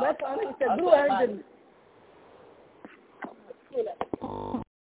That's all I said. Blue Angel.